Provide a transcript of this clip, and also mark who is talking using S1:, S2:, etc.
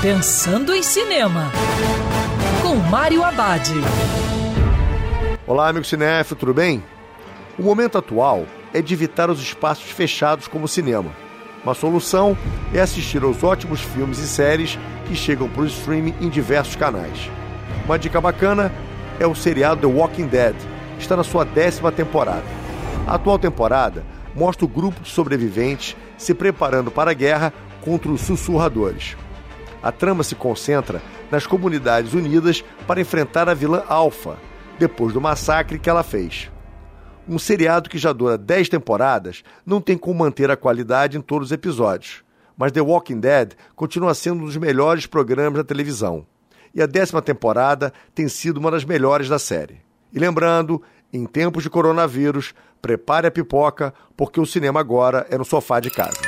S1: Pensando em Cinema, com Mário Abad.
S2: Olá, amigo cinéfilo, tudo bem? O momento atual é de evitar os espaços fechados como o cinema. Uma solução é assistir aos ótimos filmes e séries que chegam para o streaming em diversos canais. Uma dica bacana é o seriado The Walking Dead, está na sua décima temporada. A atual temporada mostra o grupo de sobreviventes se preparando para a guerra contra os sussurradores. A trama se concentra nas comunidades unidas para enfrentar a vilã Alpha, depois do massacre que ela fez. Um seriado que já dura 10 temporadas não tem como manter a qualidade em todos os episódios, mas The Walking Dead continua sendo um dos melhores programas da televisão. E a décima temporada tem sido uma das melhores da série. E lembrando, em tempos de coronavírus, prepare a pipoca, porque o cinema agora é no sofá de casa.